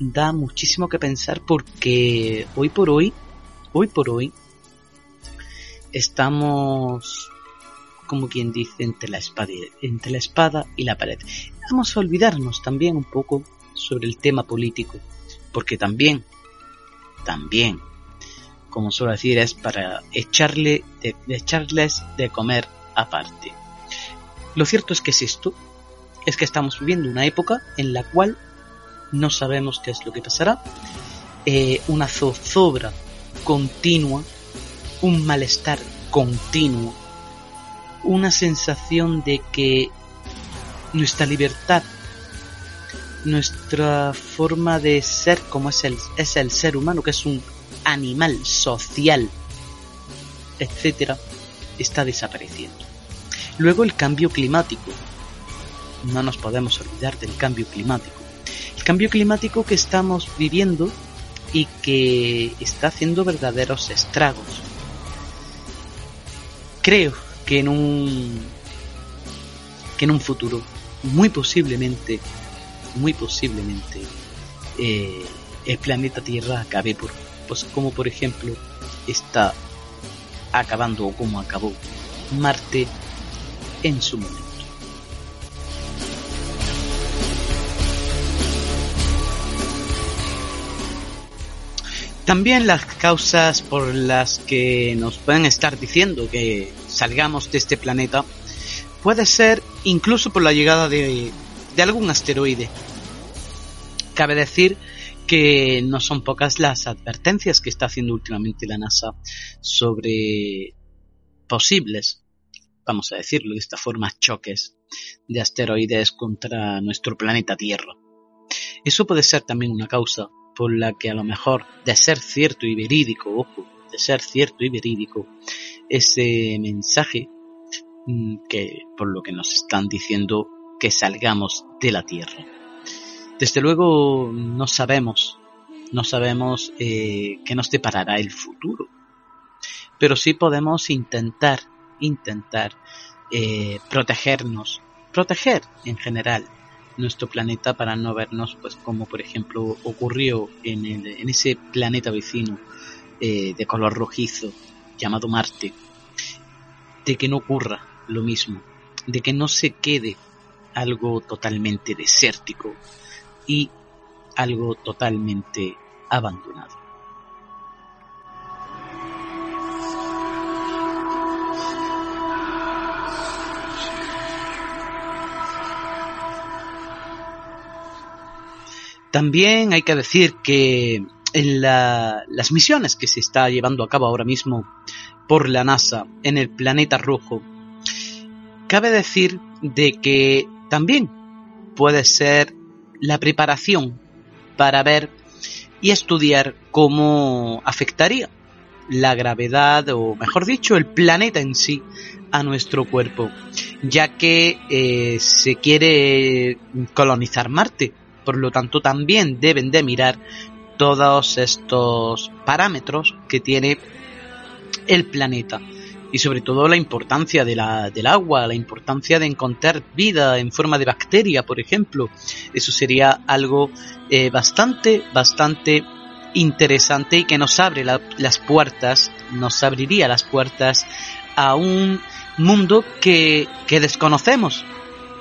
da muchísimo que pensar porque hoy por hoy, hoy por hoy, estamos como quien dice, entre la espada y, entre la espada y la pared. Vamos a olvidarnos también un poco sobre el tema político, porque también, también, como suelo decir, es para echarle, echarles de comer aparte. Lo cierto es que es esto, es que estamos viviendo una época en la cual no sabemos qué es lo que pasará, eh, una zozobra continua, un malestar continuo una sensación de que nuestra libertad, nuestra forma de ser como es el, es el ser humano, que es un animal social, etcétera, está desapareciendo. Luego el cambio climático. No nos podemos olvidar del cambio climático. El cambio climático que estamos viviendo y que está haciendo verdaderos estragos. Creo que en un que en un futuro muy posiblemente muy posiblemente eh, el planeta Tierra acabe por pues como por ejemplo está acabando o como acabó Marte en su momento. También las causas por las que nos pueden estar diciendo que salgamos de este planeta puede ser incluso por la llegada de, algún asteroide. Cabe decir que no son pocas las advertencias que está haciendo últimamente la NASA sobre posibles, vamos a decirlo de esta forma, choques de asteroides contra nuestro planeta Tierra. Eso puede ser también una causa por la que a lo mejor, de ser cierto y verídico, ojo, de ser cierto y verídico, ese mensaje mm, que por lo que nos están diciendo que salgamos de la Tierra. Desde luego no sabemos, no sabemos eh, qué nos deparará el futuro, pero sí podemos intentar, intentar eh, protegernos, proteger en general nuestro planeta para no vernos, pues como por ejemplo ocurrió en, en ese planeta vecino eh, de color rojizo llamado Marte, de que no ocurra lo mismo, de que no se quede algo totalmente desértico y algo totalmente abandonado. También hay que decir que en las misiones que se está llevando a cabo ahora mismo por la NASA en el planeta rojo, cabe decir de que también puede ser la preparación para ver y estudiar cómo afectaría la gravedad, o mejor dicho, el planeta en sí, a nuestro cuerpo, ya que eh, se quiere colonizar Marte. Por lo tanto, también deben de mirar todos estos parámetros que tiene el planeta y sobre todo la importancia de la, del agua, la importancia de encontrar vida en forma de bacteria, por ejemplo. Eso sería algo eh, bastante, bastante interesante y que nos abre las puertas, nos abriría las puertas a un mundo que, que desconocemos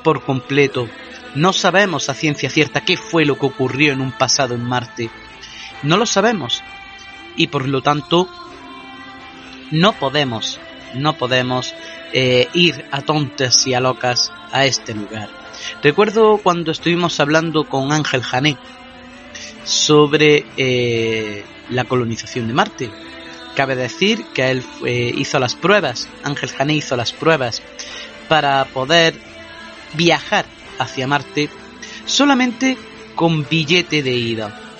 por completo. No sabemos a ciencia cierta qué fue lo que ocurrió en un pasado en Marte. No lo sabemos. Y por lo tanto, no podemos, no podemos eh, ir a tontas y a locas a este lugar. Recuerdo cuando estuvimos hablando con Ángel Jané sobre eh, la colonización de Marte. Cabe decir que él eh, hizo las pruebas, Ángel Jané hizo las pruebas para poder viajar hacia Marte solamente con billete de ida.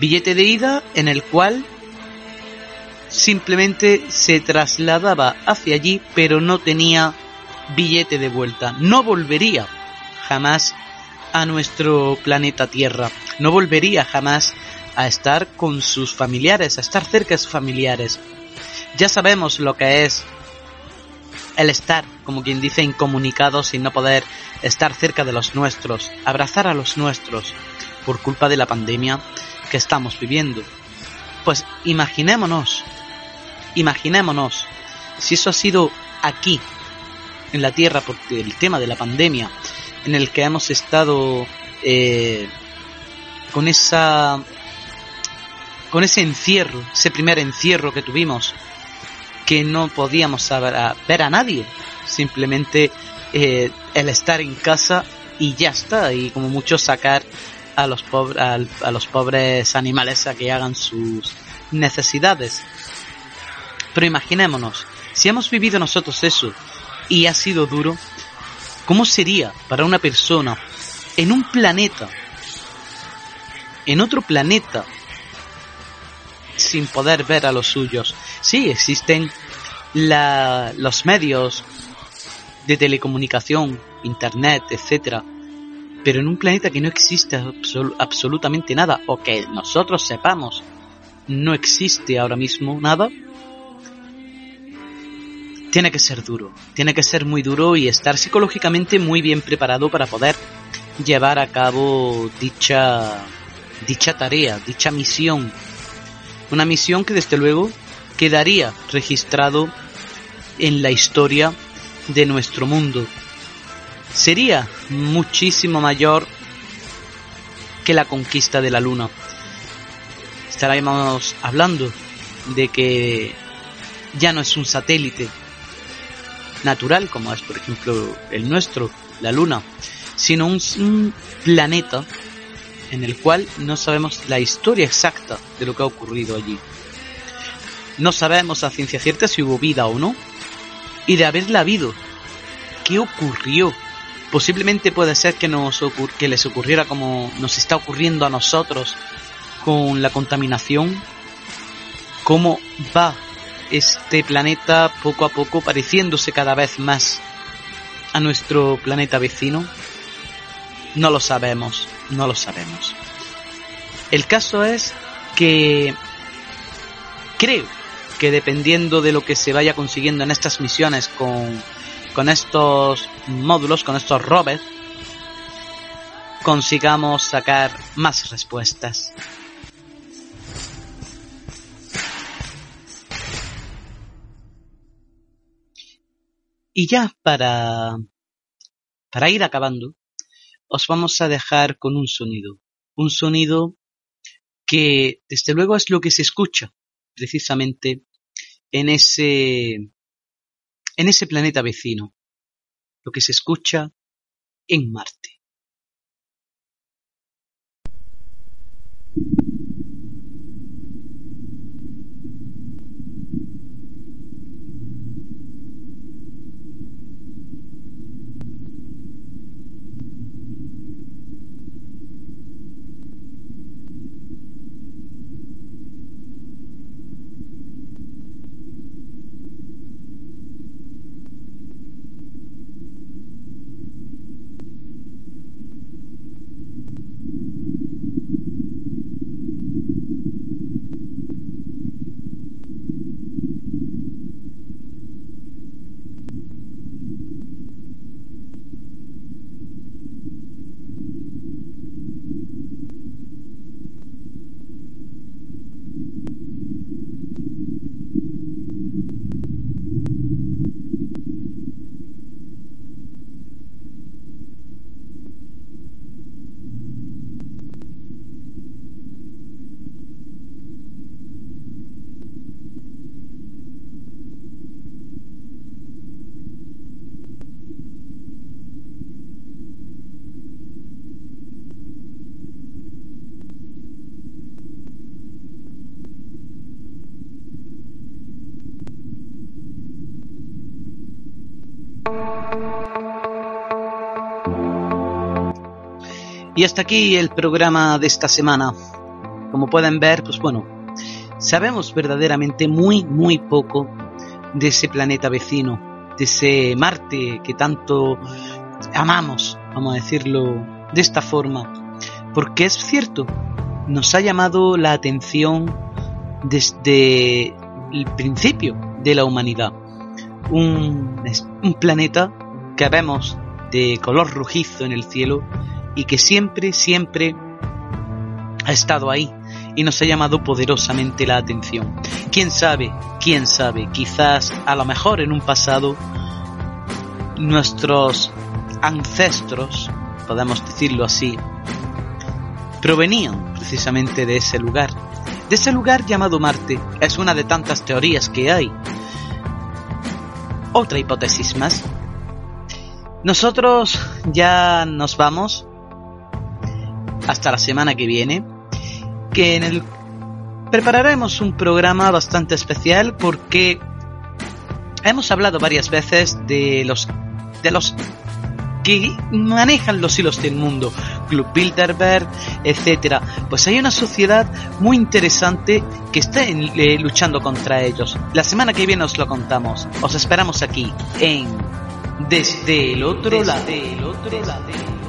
Billete de ida en el cual simplemente se trasladaba hacia allí, pero no tenía billete de vuelta. No volvería jamás a nuestro planeta Tierra. No volvería jamás a estar con sus familiares, a estar cerca de sus familiares. Ya sabemos lo que es el estar, como quien dice, incomunicado sin no poder estar cerca de los nuestros, abrazar a los nuestros, por culpa de la pandemia que estamos viviendo. Pues imaginémonos Imaginémonos, si eso ha sido aquí, en la Tierra, por el tema de la pandemia, en el que hemos estado eh, con esa con ese encierro, ese primer encierro que tuvimos, que no podíamos ver a nadie, simplemente eh, el estar en casa y ya está, y como mucho sacar a los, pobres a los pobres animales a que hagan sus necesidades. Pero imaginémonos, si hemos vivido nosotros eso y ha sido duro, ¿cómo sería para una persona en un planeta, en otro planeta, sin poder ver a los suyos? Sí, existen los medios de telecomunicación, internet, etcétera, pero en un planeta que no existe absolutamente nada, o que nosotros sepamos, no existe ahora mismo nada, tiene que ser duro, tiene que ser muy duro y estar psicológicamente muy bien preparado para poder llevar a cabo dicha dicha tarea, dicha misión. Una misión que desde luego quedaría registrado en la historia de nuestro mundo. Sería muchísimo mayor que la conquista de la luna. Estaríamos hablando de que ya no es un satélite, natural, como es por ejemplo el nuestro, la Luna, sino un, planeta en el cual no sabemos la historia exacta de lo que ha ocurrido allí. No sabemos a ciencia cierta si hubo vida o no, y de haberla habido, ¿qué ocurrió? Posiblemente puede ser que, nos que les ocurriera como nos está ocurriendo a nosotros, con la contaminación, cómo va este planeta poco a poco pareciéndose cada vez más a nuestro planeta vecino? No lo sabemos, no lo sabemos. El caso es que creo que dependiendo de lo que se vaya consiguiendo en estas misiones con, con estos módulos, con estos rovers, consigamos sacar más respuestas. Y ya para, para ir acabando, os vamos a dejar con un sonido. Un sonido que desde luego es lo que se escucha precisamente en ese, en ese planeta vecino. Lo que se escucha en Marte. Y hasta aquí el programa de esta semana. Como pueden ver, pues bueno, sabemos verdaderamente muy, muy poco de ese planeta vecino, de ese Marte que tanto amamos, vamos a decirlo de esta forma. Porque es cierto, nos ha llamado la atención desde el principio de la humanidad. Un, un planeta que vemos de color rojizo en el cielo y que siempre, siempre ha estado ahí y nos ha llamado poderosamente la atención. ¿Quién sabe? ¿Quién sabe? Quizás a lo mejor en un pasado nuestros ancestros, podemos decirlo así, provenían precisamente de ese lugar. De ese lugar llamado Marte. Es una de tantas teorías que hay. Otra hipótesis más. Nosotros ya nos vamos hasta la semana que viene, que en el prepararemos un programa bastante especial porque hemos hablado varias veces de los de los que manejan los hilos del mundo, Club Bilderberg, etcétera. Pues hay una sociedad muy interesante que está eh, luchando contra ellos. La semana que viene os lo contamos. Os esperamos aquí en Desde el otro lado. El otro lado.